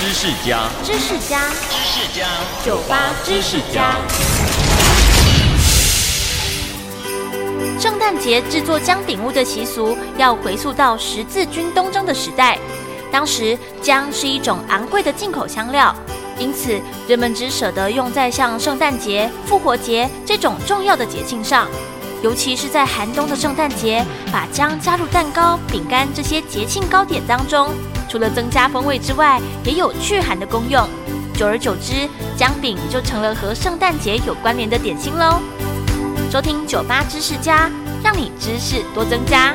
知识家，知识家，知识家，酒吧知识家。圣诞节制作姜饼屋的习俗要回溯到十字军东征的时代，当时姜是一种昂贵的进口香料，因此人们只舍得用在像圣诞节、复活节这种重要的节庆上。尤其是在寒冬的圣诞节，把姜加入蛋糕、饼干这些节庆糕点当中，除了增加风味之外，也有驱寒的功用。久而久之，姜饼就成了和圣诞节有关联的点心喽。收听酒吧知识家，让你知识多增加。